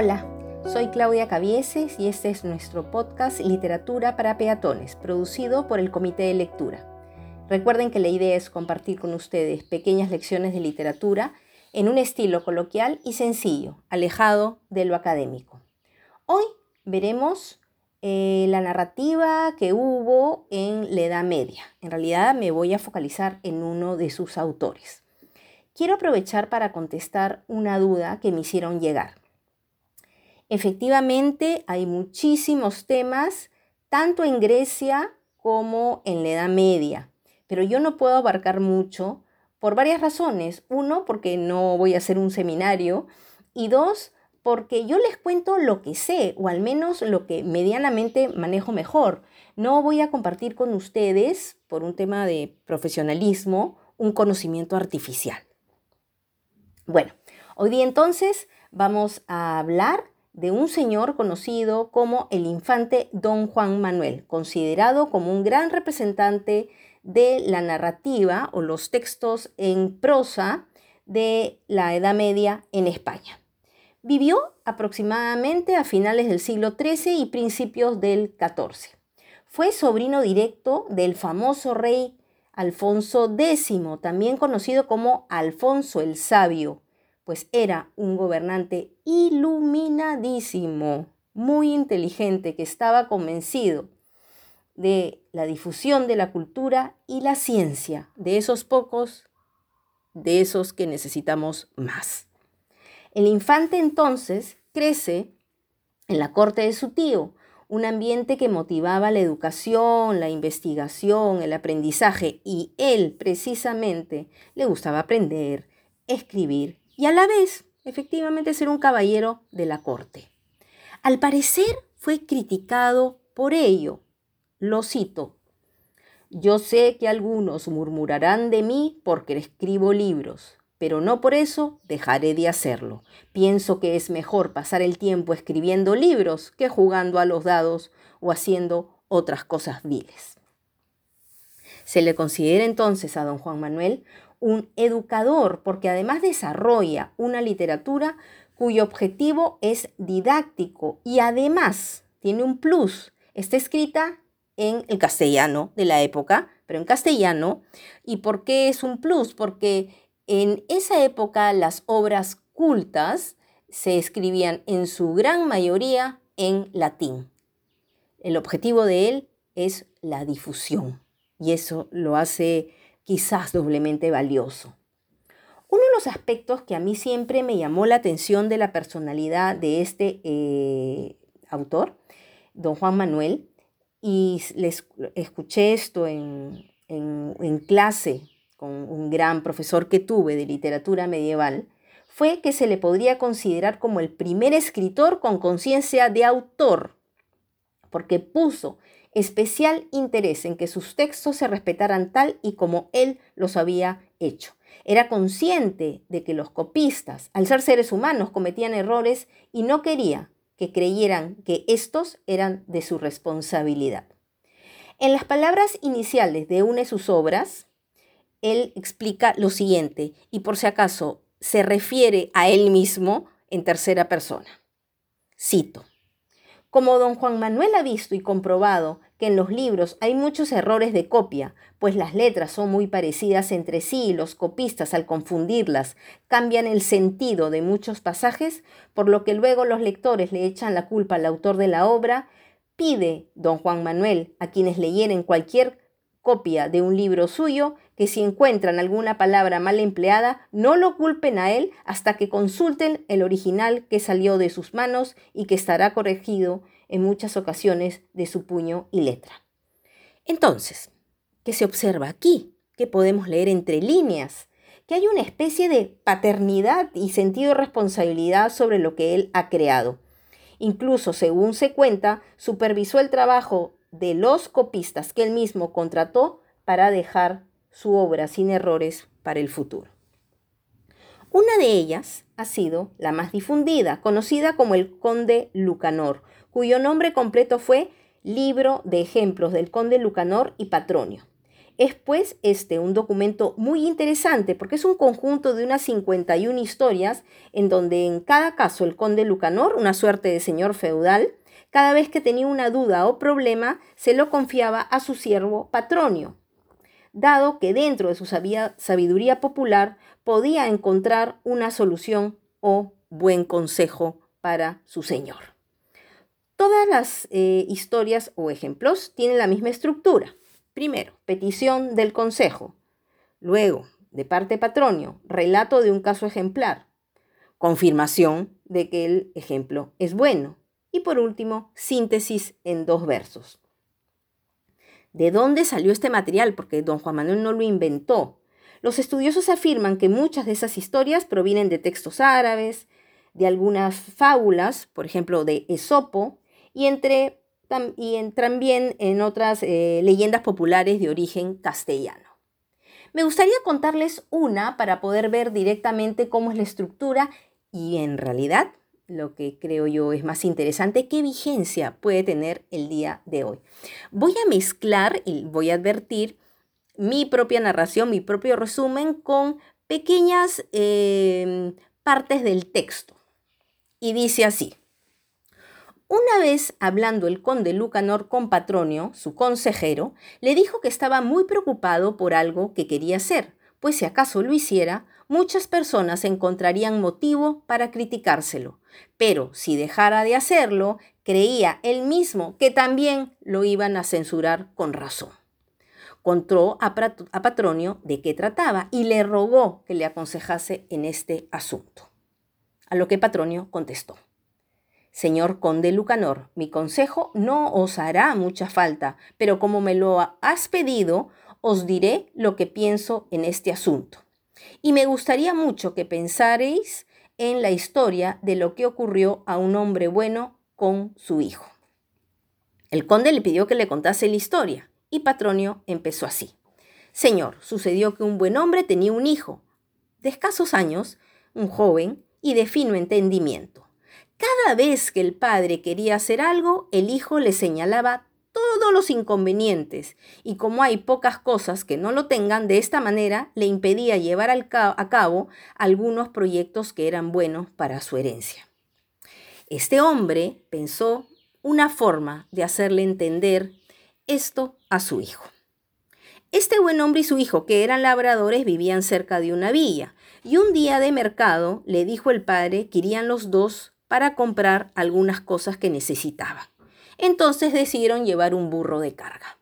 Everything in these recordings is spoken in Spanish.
Hola, soy Claudia Cabieses y este es nuestro podcast Literatura para Peatones, producido por el Comité de Lectura. Recuerden que la idea es compartir con ustedes pequeñas lecciones de literatura en un estilo coloquial y sencillo, alejado de lo académico. Hoy veremos eh, la narrativa que hubo en la Edad Media. En realidad me voy a focalizar en uno de sus autores. Quiero aprovechar para contestar una duda que me hicieron llegar. Efectivamente, hay muchísimos temas, tanto en Grecia como en la Edad Media, pero yo no puedo abarcar mucho por varias razones. Uno, porque no voy a hacer un seminario, y dos, porque yo les cuento lo que sé, o al menos lo que medianamente manejo mejor. No voy a compartir con ustedes, por un tema de profesionalismo, un conocimiento artificial. Bueno, hoy día entonces vamos a hablar de un señor conocido como el infante Don Juan Manuel, considerado como un gran representante de la narrativa o los textos en prosa de la Edad Media en España. Vivió aproximadamente a finales del siglo XIII y principios del XIV. Fue sobrino directo del famoso rey Alfonso X, también conocido como Alfonso el Sabio, pues era un gobernante iluminadísimo, muy inteligente, que estaba convencido de la difusión de la cultura y la ciencia, de esos pocos, de esos que necesitamos más. El infante entonces crece en la corte de su tío, un ambiente que motivaba la educación, la investigación, el aprendizaje, y él precisamente le gustaba aprender, escribir y a la vez, efectivamente, ser un caballero de la corte. Al parecer fue criticado por ello. Lo cito. Yo sé que algunos murmurarán de mí porque escribo libros, pero no por eso dejaré de hacerlo. Pienso que es mejor pasar el tiempo escribiendo libros que jugando a los dados o haciendo otras cosas viles. Se le considera entonces a don Juan Manuel un educador, porque además desarrolla una literatura cuyo objetivo es didáctico y además tiene un plus. Está escrita en el castellano de la época, pero en castellano. ¿Y por qué es un plus? Porque en esa época las obras cultas se escribían en su gran mayoría en latín. El objetivo de él es la difusión y eso lo hace quizás doblemente valioso. Uno de los aspectos que a mí siempre me llamó la atención de la personalidad de este eh, autor, don Juan Manuel, y les escuché esto en, en clase con un gran profesor que tuve de literatura medieval, fue que se le podría considerar como el primer escritor con conciencia de autor, porque puso especial interés en que sus textos se respetaran tal y como él los había hecho. Era consciente de que los copistas, al ser seres humanos, cometían errores y no quería que creyeran que estos eran de su responsabilidad. En las palabras iniciales de una de sus obras, él explica lo siguiente, y por si acaso se refiere a él mismo en tercera persona. Cito. Como don Juan Manuel ha visto y comprobado que en los libros hay muchos errores de copia, pues las letras son muy parecidas entre sí y los copistas al confundirlas cambian el sentido de muchos pasajes, por lo que luego los lectores le echan la culpa al autor de la obra, pide don Juan Manuel a quienes leyeren cualquier copia de un libro suyo que si encuentran alguna palabra mal empleada, no lo culpen a él hasta que consulten el original que salió de sus manos y que estará corregido en muchas ocasiones de su puño y letra. Entonces, ¿qué se observa aquí? ¿Qué podemos leer entre líneas? Que hay una especie de paternidad y sentido de responsabilidad sobre lo que él ha creado. Incluso, según se cuenta, supervisó el trabajo de los copistas que él mismo contrató para dejar su obra sin errores para el futuro. Una de ellas ha sido la más difundida, conocida como el Conde Lucanor, cuyo nombre completo fue Libro de Ejemplos del Conde Lucanor y Patronio. Es pues este un documento muy interesante porque es un conjunto de unas 51 historias en donde en cada caso el conde Lucanor, una suerte de señor feudal, cada vez que tenía una duda o problema, se lo confiaba a su siervo Patronio, dado que dentro de su sabiduría popular podía encontrar una solución o buen consejo para su señor. Todas las eh, historias o ejemplos tienen la misma estructura. Primero, petición del consejo. Luego, de parte patronio, relato de un caso ejemplar. Confirmación de que el ejemplo es bueno. Y por último, síntesis en dos versos. ¿De dónde salió este material? Porque don Juan Manuel no lo inventó. Los estudiosos afirman que muchas de esas historias provienen de textos árabes, de algunas fábulas, por ejemplo, de Esopo, y, entre, y también en otras eh, leyendas populares de origen castellano. Me gustaría contarles una para poder ver directamente cómo es la estructura y en realidad lo que creo yo es más interesante, qué vigencia puede tener el día de hoy. Voy a mezclar y voy a advertir mi propia narración, mi propio resumen con pequeñas em, partes del texto. Y dice así. Una vez hablando el conde Lucanor con Patronio, su consejero, le dijo que estaba muy preocupado por algo que quería hacer, pues si acaso lo hiciera, muchas personas encontrarían motivo para criticárselo. Pero si dejara de hacerlo, creía él mismo que también lo iban a censurar con razón. Contó a, Patronio de qué trataba y le rogó que le aconsejase en este asunto. A lo que Patronio contestó. Señor conde Lucanor, mi consejo no os hará mucha falta, pero como me lo has pedido, os diré lo que pienso en este asunto. Y me gustaría mucho que pensaréis en la historia de lo que ocurrió a un hombre bueno con su hijo. El conde le pidió que le contase la historia, y Patronio empezó así. Señor, sucedió que un buen hombre tenía un hijo, de escasos años, un joven y de fino entendimiento. Cada vez que el padre quería hacer algo, el hijo le señalaba todos los inconvenientes y como hay pocas cosas que no lo tengan, de esta manera le impedía llevar a cabo algunos proyectos que eran buenos para su herencia. Este hombre pensó una forma de hacerle entender esto a su hijo. Este buen hombre y su hijo, que eran labradores, vivían cerca de una villa, y un día de mercado le dijo el padre que irían los dos para comprar algunas cosas que necesitaban. Entonces decidieron llevar un burro de carga.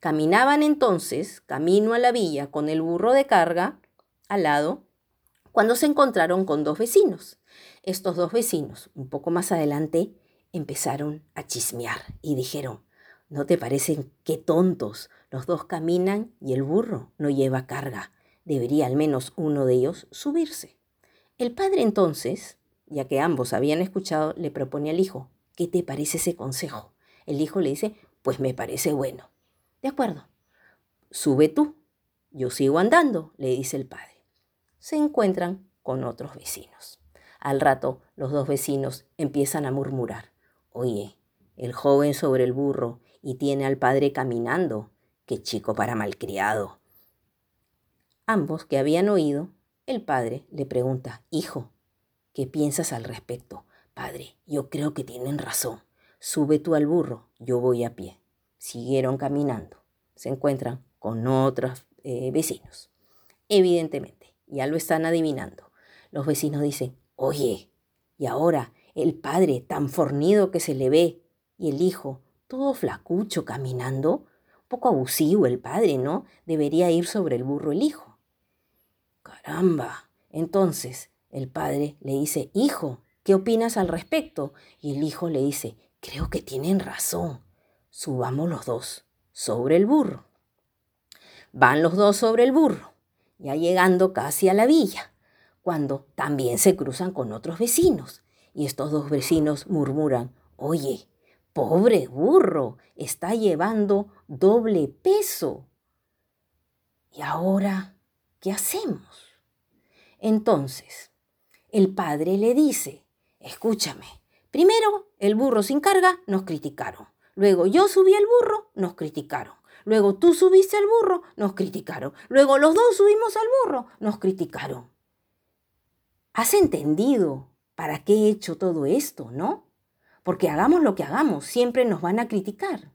Caminaban entonces camino a la villa con el burro de carga al lado cuando se encontraron con dos vecinos. Estos dos vecinos, un poco más adelante, empezaron a chismear y dijeron, ¿no te parecen qué tontos? Los dos caminan y el burro no lleva carga. Debería al menos uno de ellos subirse. El padre entonces, ya que ambos habían escuchado, le propone al hijo, ¿Qué te parece ese consejo? El hijo le dice, pues me parece bueno. De acuerdo. Sube tú. Yo sigo andando, le dice el padre. Se encuentran con otros vecinos. Al rato los dos vecinos empiezan a murmurar. Oye, el joven sobre el burro y tiene al padre caminando. Qué chico para malcriado. Ambos que habían oído, el padre le pregunta, Hijo, ¿qué piensas al respecto? Padre, yo creo que tienen razón. Sube tú al burro, yo voy a pie. Siguieron caminando. Se encuentran con otros eh, vecinos. Evidentemente, ya lo están adivinando. Los vecinos dicen, oye, y ahora el padre tan fornido que se le ve y el hijo todo flacucho caminando, un poco abusivo el padre, ¿no? Debería ir sobre el burro el hijo. Caramba. Entonces el padre le dice, hijo, ¿Qué opinas al respecto? Y el hijo le dice, creo que tienen razón. Subamos los dos sobre el burro. Van los dos sobre el burro, ya llegando casi a la villa, cuando también se cruzan con otros vecinos. Y estos dos vecinos murmuran, oye, pobre burro, está llevando doble peso. ¿Y ahora qué hacemos? Entonces, el padre le dice, Escúchame. Primero, el burro sin carga, nos criticaron. Luego yo subí el burro, nos criticaron. Luego tú subiste al burro, nos criticaron. Luego los dos subimos al burro, nos criticaron. ¿Has entendido para qué he hecho todo esto, no? Porque hagamos lo que hagamos, siempre nos van a criticar.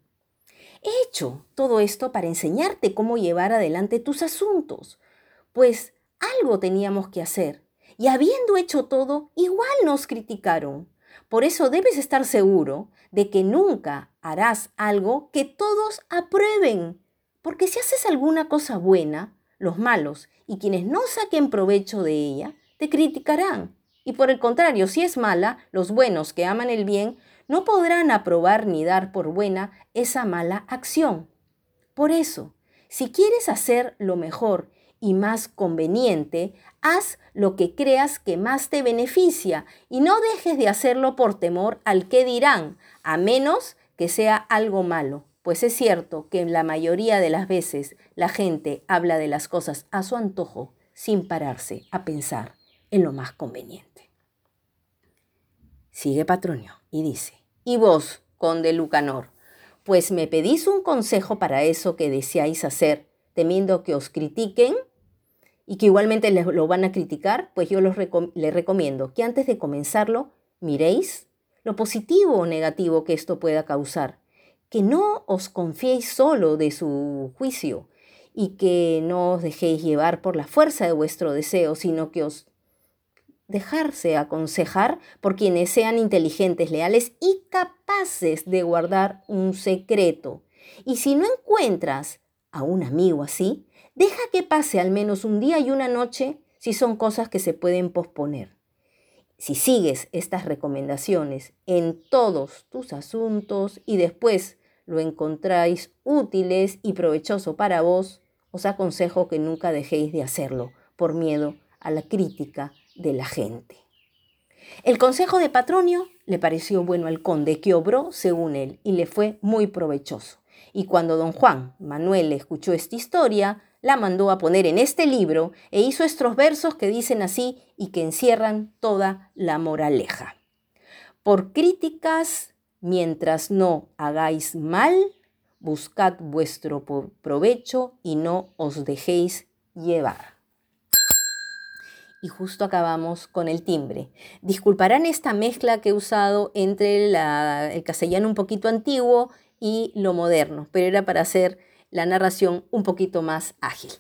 He hecho todo esto para enseñarte cómo llevar adelante tus asuntos, pues algo teníamos que hacer. Y habiendo hecho todo, igual nos criticaron. Por eso debes estar seguro de que nunca harás algo que todos aprueben. Porque si haces alguna cosa buena, los malos y quienes no saquen provecho de ella, te criticarán. Y por el contrario, si es mala, los buenos que aman el bien no podrán aprobar ni dar por buena esa mala acción. Por eso, si quieres hacer lo mejor y más conveniente, haz lo que creas que más te beneficia y no dejes de hacerlo por temor al que dirán, a menos que sea algo malo. Pues es cierto que en la mayoría de las veces la gente habla de las cosas a su antojo sin pararse a pensar en lo más conveniente. Sigue Patronio y dice, y vos, conde Lucanor, pues me pedís un consejo para eso que deseáis hacer, temiendo que os critiquen y que igualmente les lo van a criticar, pues yo les recomiendo que antes de comenzarlo miréis lo positivo o negativo que esto pueda causar, que no os confiéis solo de su juicio y que no os dejéis llevar por la fuerza de vuestro deseo, sino que os dejarse aconsejar por quienes sean inteligentes, leales y capaces de guardar un secreto. Y si no encuentras a un amigo así, deja que pase al menos un día y una noche si son cosas que se pueden posponer. Si sigues estas recomendaciones en todos tus asuntos y después lo encontráis útiles y provechoso para vos, os aconsejo que nunca dejéis de hacerlo por miedo a la crítica de la gente. El consejo de Patronio le pareció bueno al conde, que obró según él y le fue muy provechoso. Y cuando don Juan Manuel escuchó esta historia, la mandó a poner en este libro e hizo estos versos que dicen así y que encierran toda la moraleja. Por críticas, mientras no hagáis mal, buscad vuestro provecho y no os dejéis llevar y justo acabamos con el timbre. Disculparán esta mezcla que he usado entre el castellano un poquito antiguo y lo moderno, pero era para hacer la narración un poquito más ágil.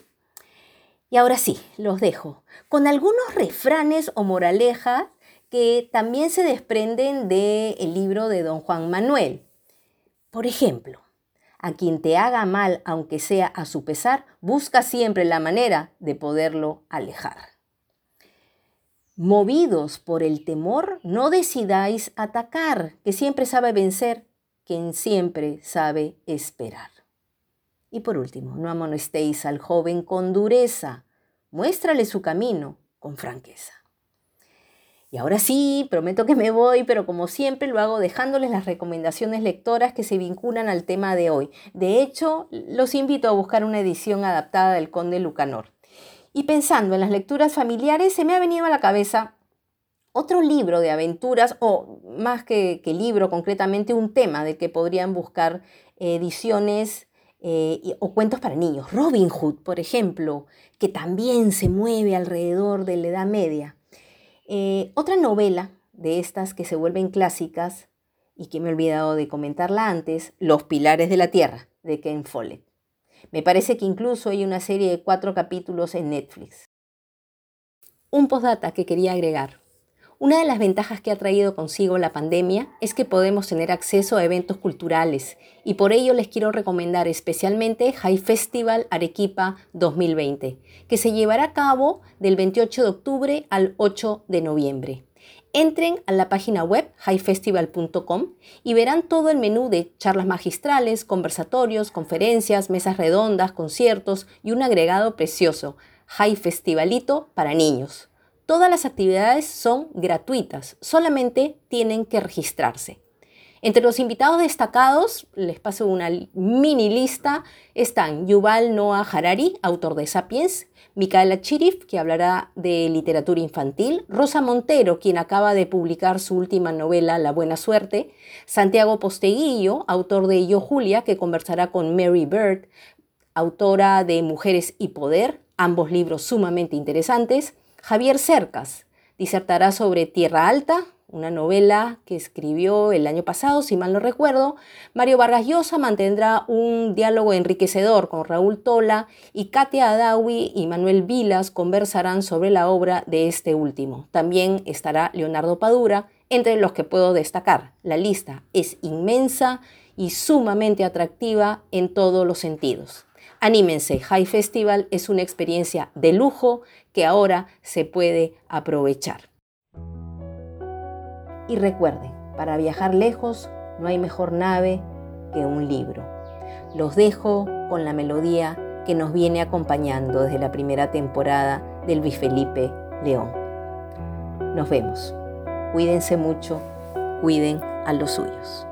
Y ahora sí, los dejo con algunos refranes o moralejas que también se desprenden del libro de don Juan Manuel. Por ejemplo, a quien te haga mal, aunque sea a su pesar, busca siempre la manera de poderlo alejar. Movidos por el temor, no decidáis atacar, que siempre sabe vencer quien siempre sabe esperar. Y por último, no amonestéis al joven con dureza, muéstrale su camino con franqueza. Y ahora sí, prometo que me voy, pero como siempre lo hago dejándoles las recomendaciones lectoras que se vinculan al tema de hoy. De hecho, los invito a buscar una edición adaptada del Conde Lucanor. Y pensando en las lecturas familiares, se me ha venido a la cabeza otro libro de aventuras, o más que, libro, concretamente un tema de que podrían buscar ediciones eh, o cuentos para niños. Robin Hood, por ejemplo, que también se mueve alrededor de la Edad Media. Eh, otra novela de estas que se vuelven clásicas y que me he olvidado de comentarla antes, Los Pilares de la Tierra, de Ken Follett. Me parece que incluso hay una serie de cuatro capítulos en Netflix. Un postdata que quería agregar. Una de las ventajas que ha traído consigo la pandemia es que podemos tener acceso a eventos culturales y por ello les quiero recomendar especialmente High Festival Arequipa 2020, que se llevará a cabo del 28 de octubre al 8 de noviembre. Entren a la página web highfestival.com y verán todo el menú de charlas magistrales, conversatorios, conferencias, mesas redondas, conciertos y un agregado precioso, High Festivalito para niños. Todas las actividades son gratuitas, solamente tienen que registrarse. Entre los invitados destacados, les paso una mini lista, están Yuval Noah Harari, autor de Sapiens, Micaela Chirif, que hablará de literatura infantil, Rosa Montero, quien acaba de publicar su última novela La Buena Suerte, Santiago Posteguillo, autor de Yo Julia, que conversará con Mary Bird, autora de Mujeres y Poder, ambos libros sumamente interesantes, Javier Cercas, disertará sobre Tierra Alta, una novela que escribió el año pasado, si mal no recuerdo. Mario Vargas Llosa mantendrá un diálogo enriquecedor con Raúl Tola y Katia Adawi y Manuel Vilas conversarán sobre la obra de este último. También estará Leonardo Padura, entre los que puedo destacar. La lista es inmensa y sumamente atractiva en todos los sentidos. Anímense, High Festival es una experiencia de lujo que ahora se puede aprovechar. Y recuerden, para viajar lejos no hay mejor nave que un libro. Los dejo con la melodía que nos viene acompañando desde la primera temporada del Luis Felipe León. Nos vemos. Cuídense mucho, cuiden a los suyos.